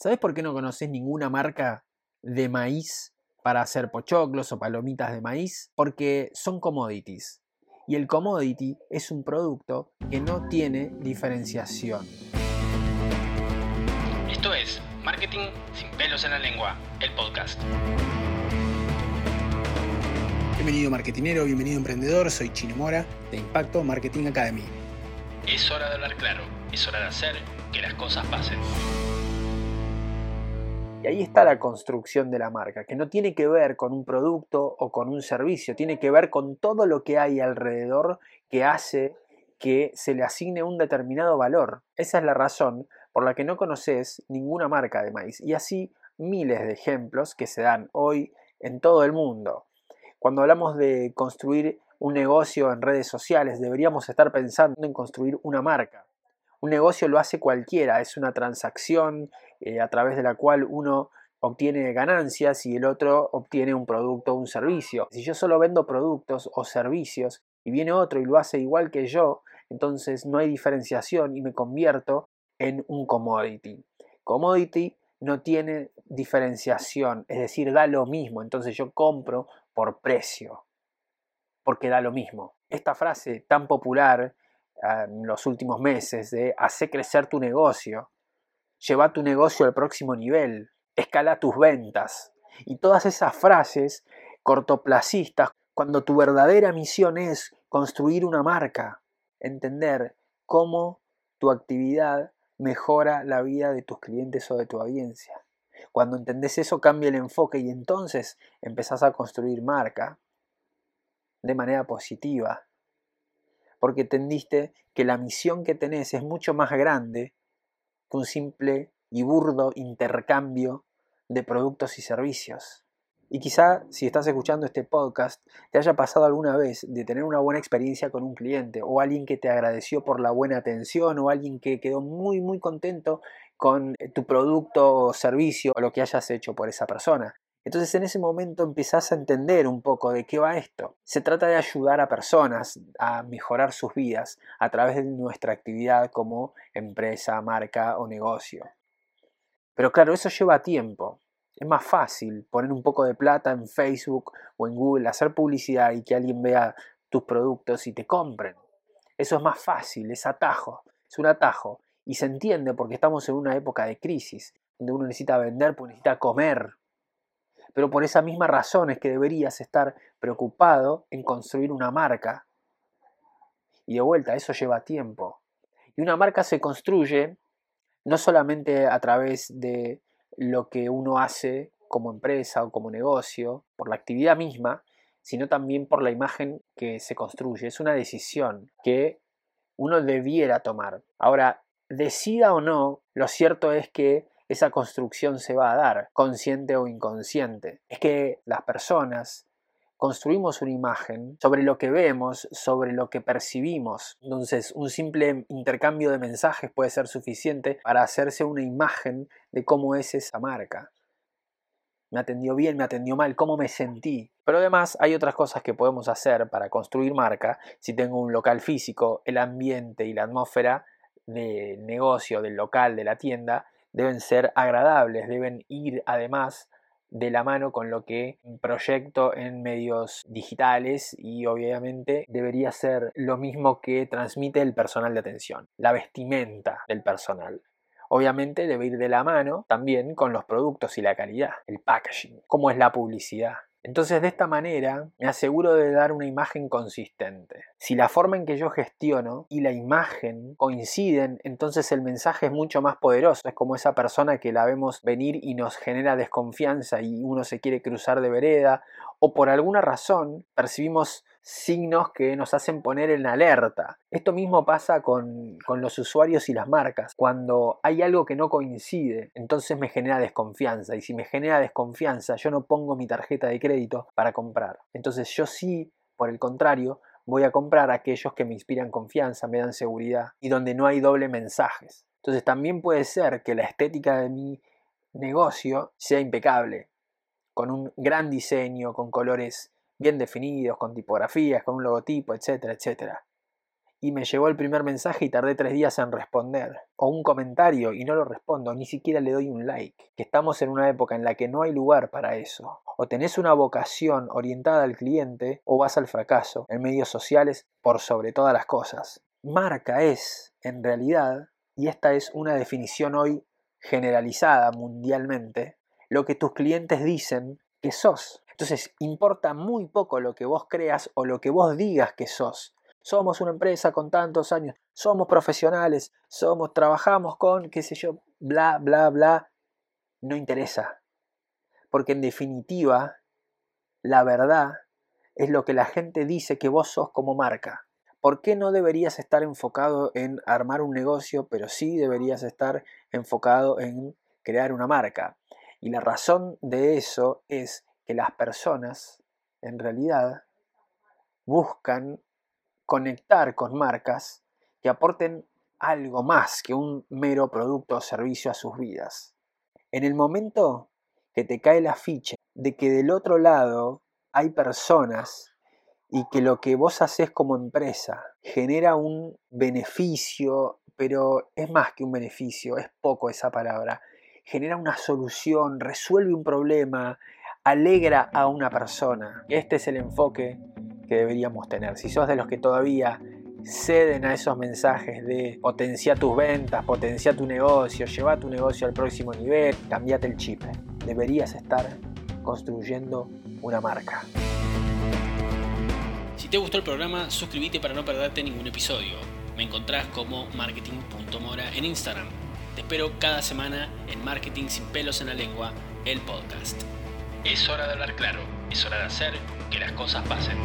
¿Sabes por qué no conoces ninguna marca de maíz para hacer pochoclos o palomitas de maíz? Porque son commodities. Y el commodity es un producto que no tiene diferenciación. Esto es Marketing sin pelos en la lengua, el podcast. Bienvenido marketinero, bienvenido emprendedor, soy Chino Mora de Impacto Marketing Academy. Es hora de hablar claro, es hora de hacer que las cosas pasen. Y ahí está la construcción de la marca, que no tiene que ver con un producto o con un servicio, tiene que ver con todo lo que hay alrededor que hace que se le asigne un determinado valor. Esa es la razón por la que no conoces ninguna marca de maíz. Y así miles de ejemplos que se dan hoy en todo el mundo. Cuando hablamos de construir un negocio en redes sociales, deberíamos estar pensando en construir una marca. Un negocio lo hace cualquiera, es una transacción eh, a través de la cual uno obtiene ganancias y el otro obtiene un producto o un servicio. Si yo solo vendo productos o servicios y viene otro y lo hace igual que yo, entonces no hay diferenciación y me convierto en un commodity. Commodity no tiene diferenciación, es decir, da lo mismo, entonces yo compro por precio, porque da lo mismo. Esta frase tan popular en los últimos meses de hacer crecer tu negocio, lleva tu negocio al próximo nivel, escala tus ventas y todas esas frases cortoplacistas cuando tu verdadera misión es construir una marca, entender cómo tu actividad mejora la vida de tus clientes o de tu audiencia. Cuando entendés eso cambia el enfoque y entonces empezás a construir marca de manera positiva porque entendiste que la misión que tenés es mucho más grande que un simple y burdo intercambio de productos y servicios. Y quizá si estás escuchando este podcast te haya pasado alguna vez de tener una buena experiencia con un cliente o alguien que te agradeció por la buena atención o alguien que quedó muy muy contento con tu producto o servicio o lo que hayas hecho por esa persona. Entonces en ese momento empezás a entender un poco de qué va esto. Se trata de ayudar a personas a mejorar sus vidas a través de nuestra actividad como empresa, marca o negocio. Pero claro, eso lleva tiempo. Es más fácil poner un poco de plata en Facebook o en Google, hacer publicidad y que alguien vea tus productos y te compren. Eso es más fácil, es atajo, es un atajo. Y se entiende porque estamos en una época de crisis, donde uno necesita vender, porque necesita comer, pero por esa misma razón es que deberías estar preocupado en construir una marca. Y de vuelta, eso lleva tiempo. Y una marca se construye no solamente a través de lo que uno hace como empresa o como negocio, por la actividad misma, sino también por la imagen que se construye. Es una decisión que uno debiera tomar. Ahora, decida o no, lo cierto es que esa construcción se va a dar, consciente o inconsciente. Es que las personas construimos una imagen sobre lo que vemos, sobre lo que percibimos. Entonces, un simple intercambio de mensajes puede ser suficiente para hacerse una imagen de cómo es esa marca. Me atendió bien, me atendió mal, cómo me sentí. Pero además hay otras cosas que podemos hacer para construir marca. Si tengo un local físico, el ambiente y la atmósfera del negocio, del local, de la tienda, deben ser agradables, deben ir además de la mano con lo que proyecto en medios digitales y obviamente debería ser lo mismo que transmite el personal de atención, la vestimenta del personal. Obviamente debe ir de la mano también con los productos y la calidad, el packaging, cómo es la publicidad, entonces de esta manera me aseguro de dar una imagen consistente. Si la forma en que yo gestiono y la imagen coinciden, entonces el mensaje es mucho más poderoso. Es como esa persona que la vemos venir y nos genera desconfianza y uno se quiere cruzar de vereda o por alguna razón percibimos signos que nos hacen poner en alerta. Esto mismo pasa con, los usuarios y las marcas. Cuando hay algo que no coincide, entonces me genera desconfianza. Y si me genera desconfianza, yo no pongo mi tarjeta de crédito para comprar. Entonces yo sí, por el contrario, voy a comprar aquellos que me inspiran confianza, me dan seguridad y donde no hay doble mensajes. Entonces también puede ser que la estética de mi negocio sea impecable, con un gran diseño, con colores bien definidos, con tipografías, con un logotipo, etcétera, etcétera. y me llegó el primer mensaje y tardé tres días en responder. O un comentario y no lo respondo, ni siquiera le doy un like. Que estamos en una época en la que no hay lugar para eso. O tenés una vocación orientada al cliente o vas al fracaso en medios sociales por sobre todas las cosas. Marca es, en realidad, y esta es una definición hoy generalizada mundialmente, lo que tus clientes dicen que sos. Entonces, importa muy poco lo que vos creas o lo que vos digas que sos. Somos una empresa con tantos años, somos profesionales, somos, trabajamos con, qué sé yo, bla, bla, bla. No interesa. Porque en definitiva, la verdad es lo que la gente dice que vos sos como marca. ¿Por qué no deberías estar enfocado en armar un negocio, pero sí deberías estar enfocado en crear una marca? Y la razón de eso es que las personas, en realidad, buscan conectar con marcas que aporten algo más que un mero producto o servicio a sus vidas. En el momento que te cae la ficha de que del otro lado hay personas y que lo que vos haces como empresa genera un beneficio, pero es más que un beneficio, es poco esa palabra, genera una solución, resuelve un problema, alegra a una persona. Este es el enfoque que deberíamos tener. Si sos de los que todavía ceden a esos mensajes de potencia tus ventas, potencia tu negocio, lleva tu negocio al próximo nivel, cambiate el chip. Deberías estar construyendo una marca. Si te gustó el programa, suscríbete para no perderte ningún episodio. Me encontrás como marketing.mora en Instagram. Te espero cada semana en Marketing sin pelos en la lengua, el podcast. Es hora de hablar claro, es hora de hacer que las cosas pasen.